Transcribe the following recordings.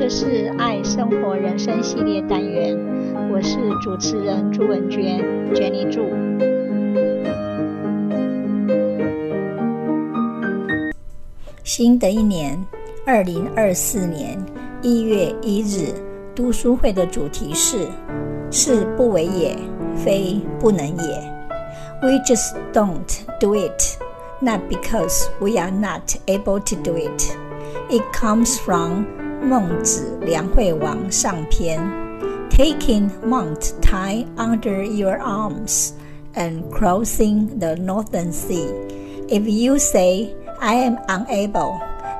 这是爱生活人生系列单元，我是主持人朱文娟，Jenny 朱。新的一年，二零二四年一月一日，读书会的主题是：是不为也，非不能也。We just don't do it, not because we are not able to do it. It comes from 孟子梁惠王上篇，Taking Mount Tai under your arms and crossing the northern sea. If you say I am unable,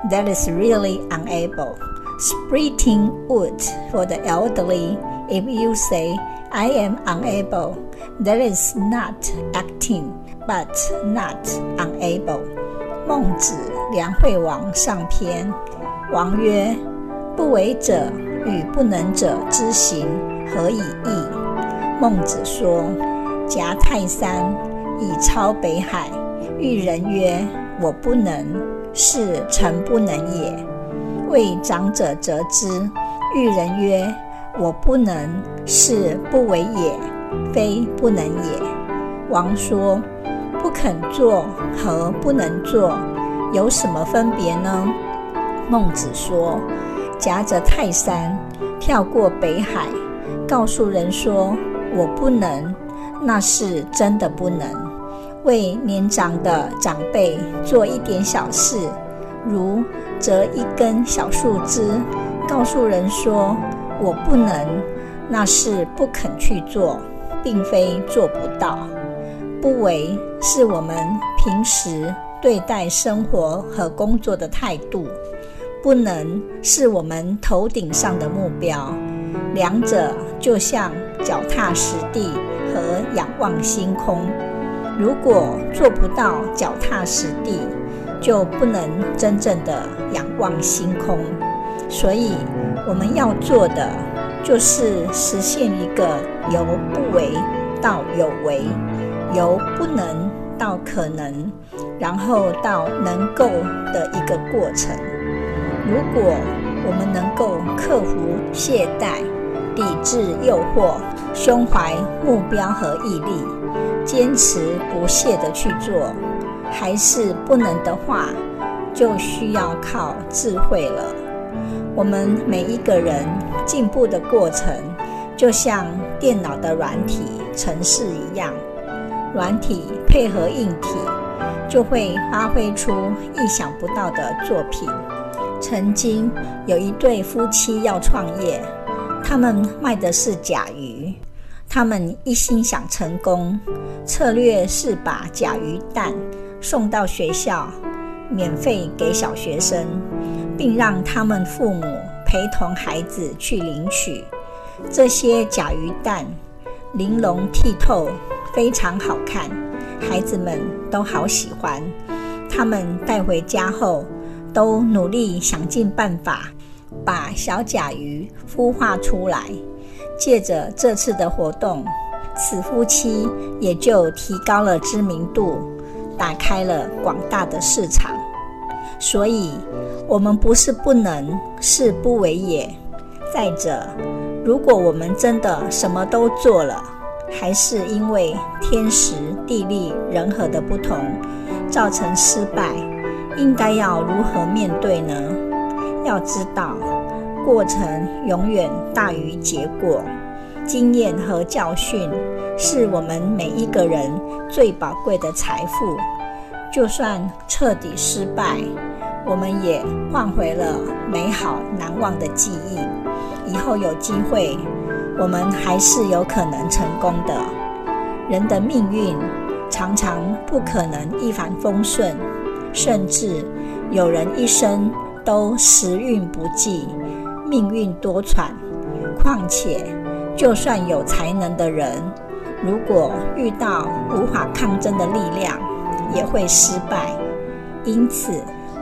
that is really unable. Splitting wood for the elderly. If you say I am unable, that is not acting, but not unable. 孟子梁惠王上篇，王曰。 不为者与不能者之行，何以异？孟子说：“夹泰山以超北海。”遇人曰：“我不能，是诚不能也。”为长者则之。遇人曰：“我不能，是不为也，非不能也。”王说：“不肯做和不能做有什么分别呢？”孟子说。夹着泰山，跳过北海，告诉人说我不能，那是真的不能。为年长的长辈做一点小事，如折一根小树枝，告诉人说我不能，那是不肯去做，并非做不到。不为是我们平时对待生活和工作的态度。不能是我们头顶上的目标，两者就像脚踏实地和仰望星空。如果做不到脚踏实地，就不能真正的仰望星空。所以，我们要做的就是实现一个由不为到有为，由不能到可能，然后到能够的一个过程。如果我们能够克服懈怠、抵制诱惑、胸怀目标和毅力，坚持不懈地去做，还是不能的话，就需要靠智慧了。我们每一个人进步的过程，就像电脑的软体程式一样，软体配合硬体，就会发挥出意想不到的作品。曾经有一对夫妻要创业，他们卖的是甲鱼，他们一心想成功，策略是把甲鱼蛋送到学校，免费给小学生，并让他们父母陪同孩子去领取。这些甲鱼蛋玲珑剔透，非常好看，孩子们都好喜欢。他们带回家后，都努力想尽办法把小甲鱼孵化出来。借着这次的活动，此夫妻也就提高了知名度，打开了广大的市场。所以，我们不是不能，是不为也。再者，如果我们真的什么都做了，还是因为天时地利人和的不同，造成失败。应该要如何面对呢？要知道，过程永远大于结果。经验和教训是我们每一个人最宝贵的财富。就算彻底失败，我们也换回了美好难忘的记忆。以后有机会，我们还是有可能成功的。人的命运常常不可能一帆风顺。甚至有人一生都时运不济，命运多舛。况且，就算有才能的人，如果遇到无法抗争的力量，也会失败。因此，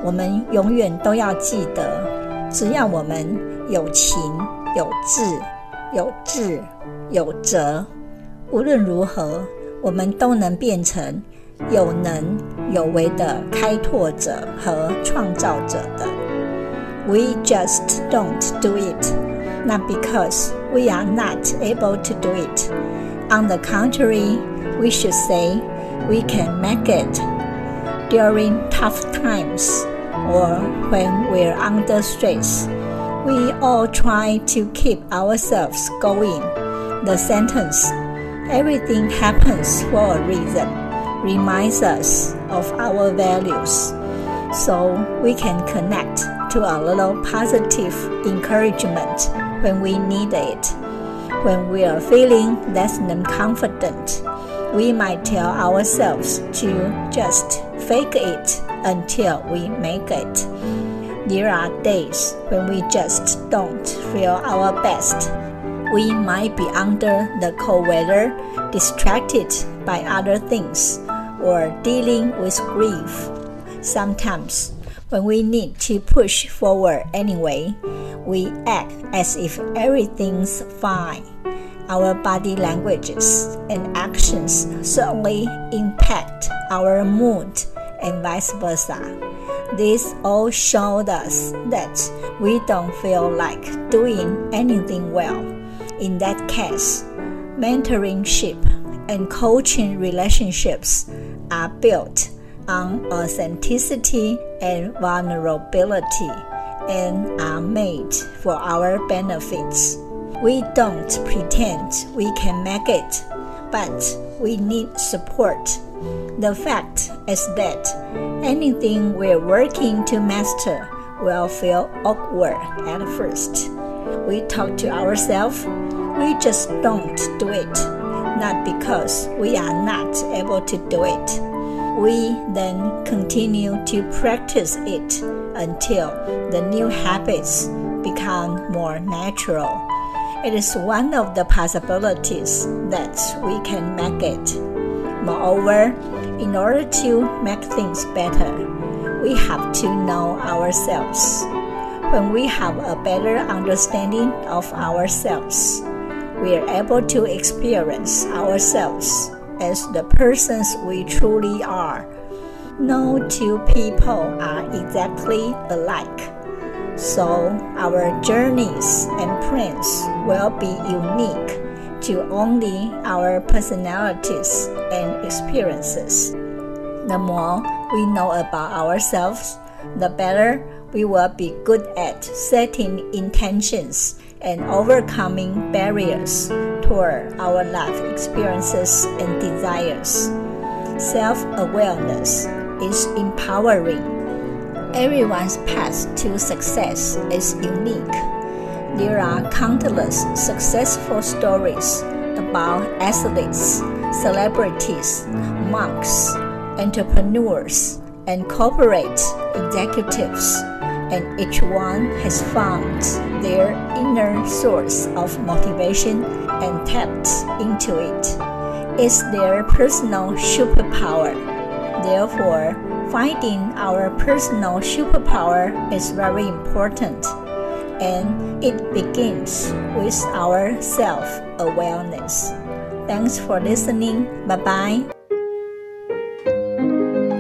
我们永远都要记得，只要我们有情、有志、有智、有责，无论如何，我们都能变成。有能有为的开拓者和创造者的， we just don't do it, not because we are not able to do it. On the contrary, we should say we can make it during tough times or when we're under stress. We all try to keep ourselves going. The sentence, everything happens for a reason, reminds us of our values so we can connect to a little positive encouragement when we need it. When we are feeling less than confident, we might tell ourselves to just fake it until we make it. There are days when we just don't feel our best. We might be under the cold weather, distracted by other things, or dealing with grief. Sometimes, when we need to push forward anyway, we act as if everything's fine. Our body languages and actions certainly impact our mood and vice versa. This all showed us that we don't feel like doing anything well. In that case, mentorship and coaching relationships are built on authenticity and vulnerability and are made for our benefits. We don't pretend we can make it, but we need support. The fact is that anything we're working to master will feel awkward at first. We talk to ourselves, we just don't do it, not because we are not able to do it we then continue to practice it until the new habits become more natural. It is one of the possibilities that we can make it. Moreover, in order to make things better, we have to know ourselves. When we have a better understanding of ourselves, we are able to experience ourselves as the persons we truly are. No two people are exactly alike. So our journeys and plans will be unique to only our personalities and experiences. The more we know about ourselves, the better we will be good at setting intentions and overcoming barriers toward our life experiences and desires. Self awareness is empowering. Everyone's path to success is unique. There are countless successful stories about athletes, celebrities, monks, entrepreneurs, and corporate executives and each one has found their inner source of motivation and tapped into it. It's their personal superpower. Therefore, finding our personal superpower is very important, and it begins with our self awareness. Thanks for listening. Bye bye.